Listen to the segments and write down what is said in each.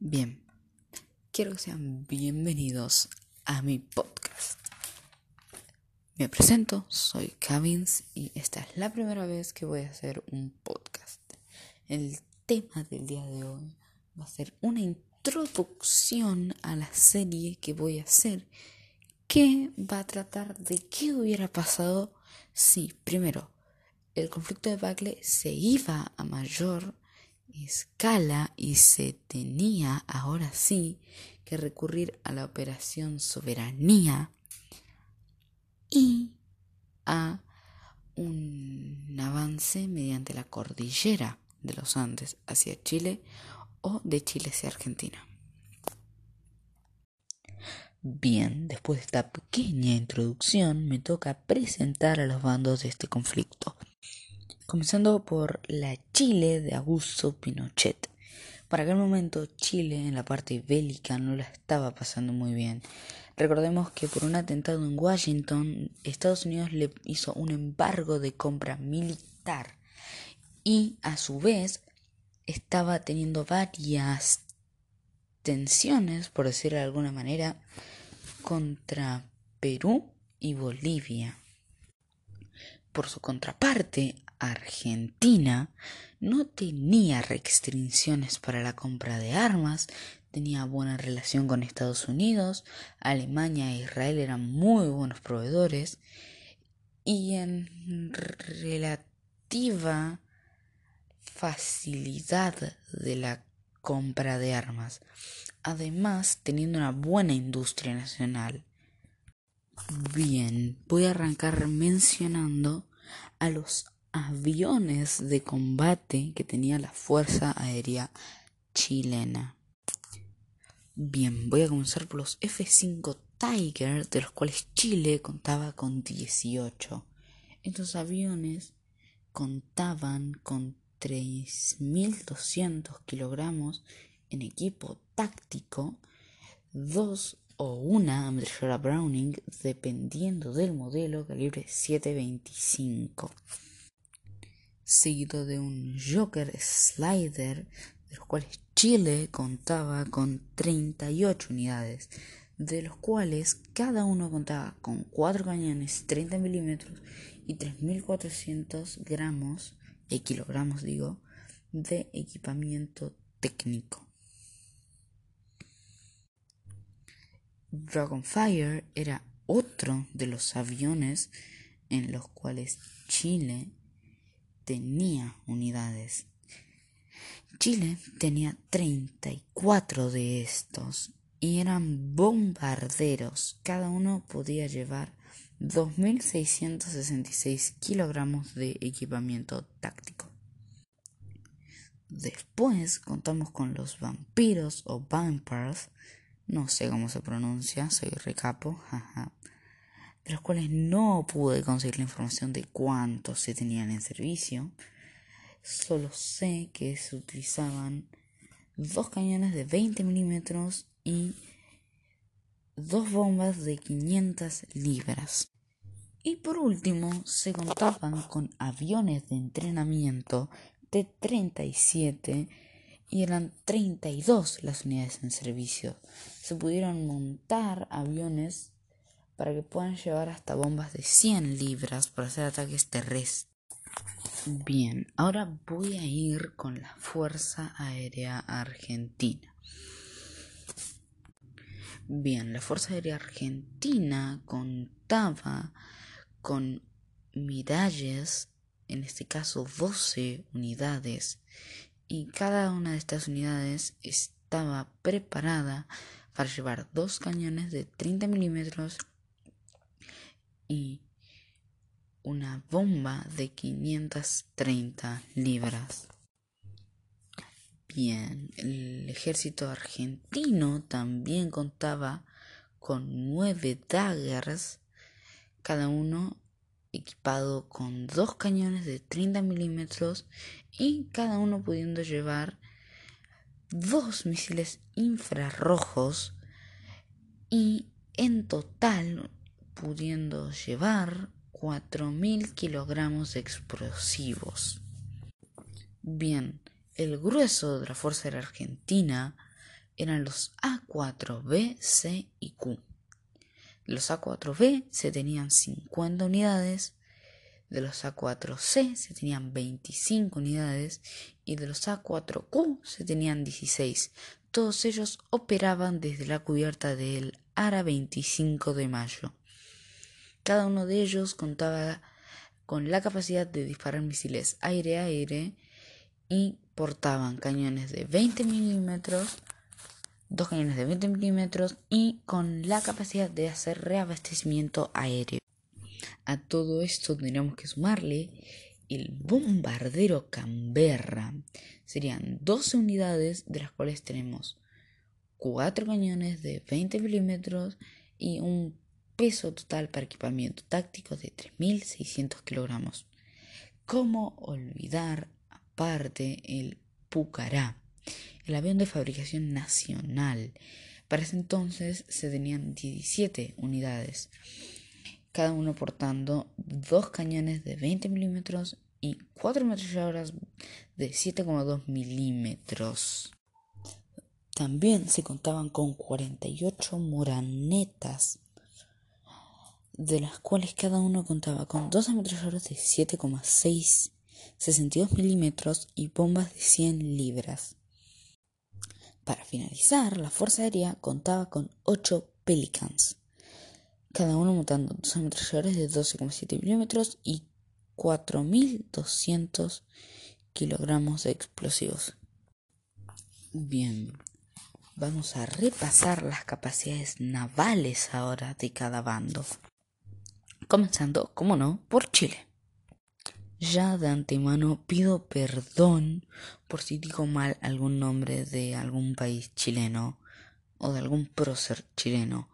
Bien, quiero que sean bienvenidos a mi podcast. Me presento, soy Cavins y esta es la primera vez que voy a hacer un podcast. El tema del día de hoy va a ser una introducción a la serie que voy a hacer que va a tratar de qué hubiera pasado si, primero, el conflicto de Bacle se iba a mayor escala y se tenía ahora sí que recurrir a la operación soberanía y a un avance mediante la cordillera de los Andes hacia Chile o de Chile hacia Argentina. Bien, después de esta pequeña introducción me toca presentar a los bandos de este conflicto comenzando por la Chile de Augusto Pinochet. Para aquel momento Chile en la parte bélica no la estaba pasando muy bien. Recordemos que por un atentado en Washington, Estados Unidos le hizo un embargo de compra militar y a su vez estaba teniendo varias tensiones, por decirlo de alguna manera, contra Perú y Bolivia. Por su contraparte, Argentina no tenía restricciones para la compra de armas, tenía buena relación con Estados Unidos, Alemania e Israel eran muy buenos proveedores y en relativa facilidad de la compra de armas, además teniendo una buena industria nacional. Bien, voy a arrancar mencionando a los aviones de combate que tenía la Fuerza Aérea chilena. Bien, voy a comenzar por los F-5 Tiger, de los cuales Chile contaba con 18. Estos aviones contaban con 3.200 kilogramos en equipo táctico, dos o una ametralladora Browning, dependiendo del modelo calibre 725 seguido de un Joker Slider, de los cuales Chile contaba con 38 unidades, de los cuales cada uno contaba con 4 cañones 30 milímetros y 3.400 gramos, kilogramos digo, de equipamiento técnico. Dragonfire era otro de los aviones en los cuales Chile tenía unidades. Chile tenía 34 de estos y eran bombarderos. Cada uno podía llevar 2.666 kilogramos de equipamiento táctico. Después contamos con los vampiros o vampires, no sé cómo se pronuncia, soy recapo, los cuales no pude conseguir la información de cuántos se tenían en servicio. Solo sé que se utilizaban dos cañones de 20 milímetros y dos bombas de 500 libras. Y por último, se contaban con aviones de entrenamiento de 37 y eran 32 las unidades en servicio. Se pudieron montar aviones para que puedan llevar hasta bombas de 100 libras para hacer ataques terrestres. Bien, ahora voy a ir con la Fuerza Aérea Argentina. Bien, la Fuerza Aérea Argentina contaba con Miralles, en este caso 12 unidades, y cada una de estas unidades estaba preparada para llevar dos cañones de 30 milímetros y una bomba de 530 libras. Bien, el ejército argentino también contaba con nueve daggers, cada uno equipado con dos cañones de 30 milímetros y cada uno pudiendo llevar dos misiles infrarrojos y en total pudiendo llevar 4.000 kilogramos de explosivos. Bien, el grueso de la Fuerza Aérea Argentina eran los A4B, C y Q. Los A4B se tenían 50 unidades, de los A4C se tenían 25 unidades y de los A4Q se tenían 16. Todos ellos operaban desde la cubierta del ARA 25 de mayo. Cada uno de ellos contaba con la capacidad de disparar misiles aire-aire y portaban cañones de 20 milímetros, dos cañones de 20 milímetros y con la capacidad de hacer reabastecimiento aéreo. A todo esto tendríamos que sumarle el bombardero Canberra. Serían 12 unidades, de las cuales tenemos 4 cañones de 20 milímetros y un peso total para equipamiento táctico de 3.600 kilogramos. ¿Cómo olvidar aparte el Pucará, el avión de fabricación nacional? Para ese entonces se tenían 17 unidades cada uno portando dos cañones de 20 milímetros y cuatro ametralladoras de 7,2 milímetros. También se contaban con 48 moranetas, de las cuales cada uno contaba con dos ametralladoras de 7,6 62 milímetros y bombas de 100 libras. Para finalizar, la Fuerza Aérea contaba con 8 Pelicans, cada uno montando dos ametralladores de 12,7 milímetros y 4.200 kilogramos de explosivos. Bien, vamos a repasar las capacidades navales ahora de cada bando. Comenzando, como no, por Chile. Ya de antemano pido perdón por si digo mal algún nombre de algún país chileno o de algún prócer chileno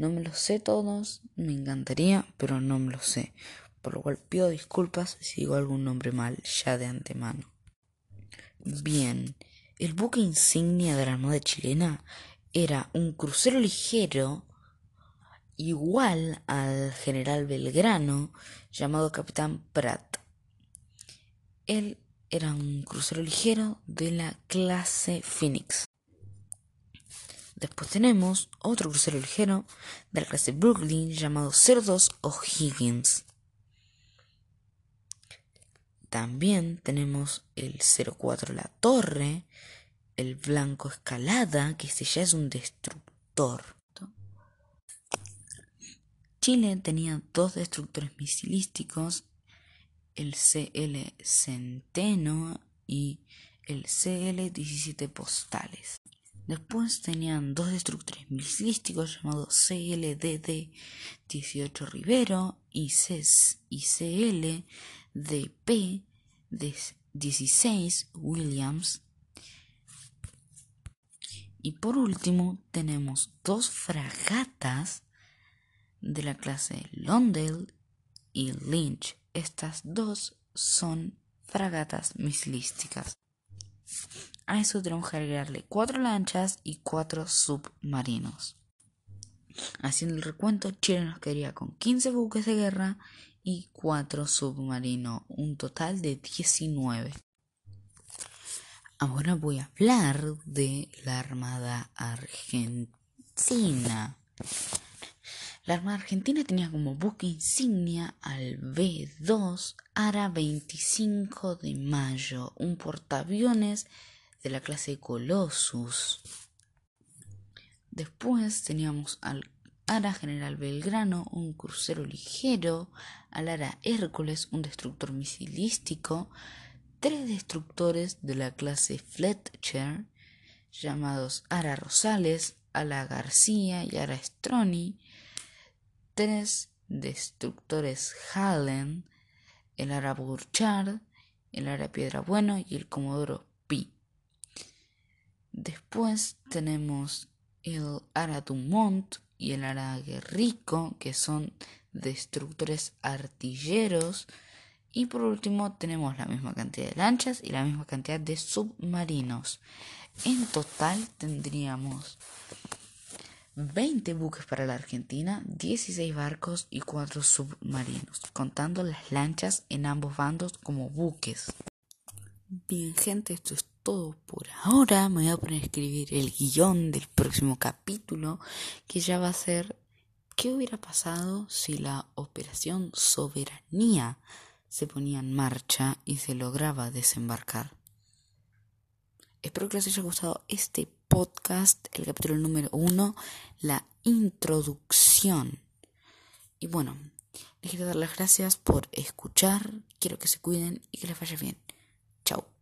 no me los sé todos, me encantaría, pero no me los sé, por lo cual pido disculpas si digo algún nombre mal ya de antemano. Bien, el buque insignia de la Armada chilena era un crucero ligero igual al general Belgrano llamado Capitán Pratt. Él era un crucero ligero de la clase Phoenix. Después tenemos otro crucero ligero de la clase Brooklyn llamado 02 O'Higgins. También tenemos el 04 La Torre, el Blanco Escalada, que este ya es un destructor. Chile tenía dos destructores misilísticos, el CL Centeno y el CL-17 Postales. Después tenían dos destructores misilísticos llamados CLDD-18 Rivero y, CES y CLDP-16 Williams. Y por último tenemos dos fragatas de la clase Londale y Lynch. Estas dos son fragatas misilísticas. A eso tenemos que agregarle cuatro lanchas y cuatro submarinos. Haciendo el recuento, Chile nos quedaría con 15 buques de guerra y 4 submarinos, un total de 19. Ahora voy a hablar de la Armada Argentina. La Armada Argentina tenía como buque insignia al B2 Ara 25 de Mayo, un portaaviones de la clase Colossus. Después teníamos al Ara General Belgrano, un crucero ligero, al Ara Hércules, un destructor misilístico, tres destructores de la clase Fletcher, llamados Ara Rosales, Ala García y Ara Stroni, tres destructores Hallen, el Ara Burchard, el Ara Piedra Bueno y el Comodoro Pi. Después tenemos el Ara Dumont y el Ara Guerrico, que son destructores artilleros. Y por último tenemos la misma cantidad de lanchas y la misma cantidad de submarinos. En total tendríamos 20 buques para la Argentina, 16 barcos y 4 submarinos, contando las lanchas en ambos bandos como buques. Bien gente, esto es todo por ahora. Me voy a poner a escribir el guion del próximo capítulo, que ya va a ser ¿qué hubiera pasado si la operación soberanía se ponía en marcha y se lograba desembarcar? Espero que les haya gustado este podcast, el capítulo número uno, la introducción. Y bueno, les quiero dar las gracias por escuchar, quiero que se cuiden y que les vaya bien. Chao.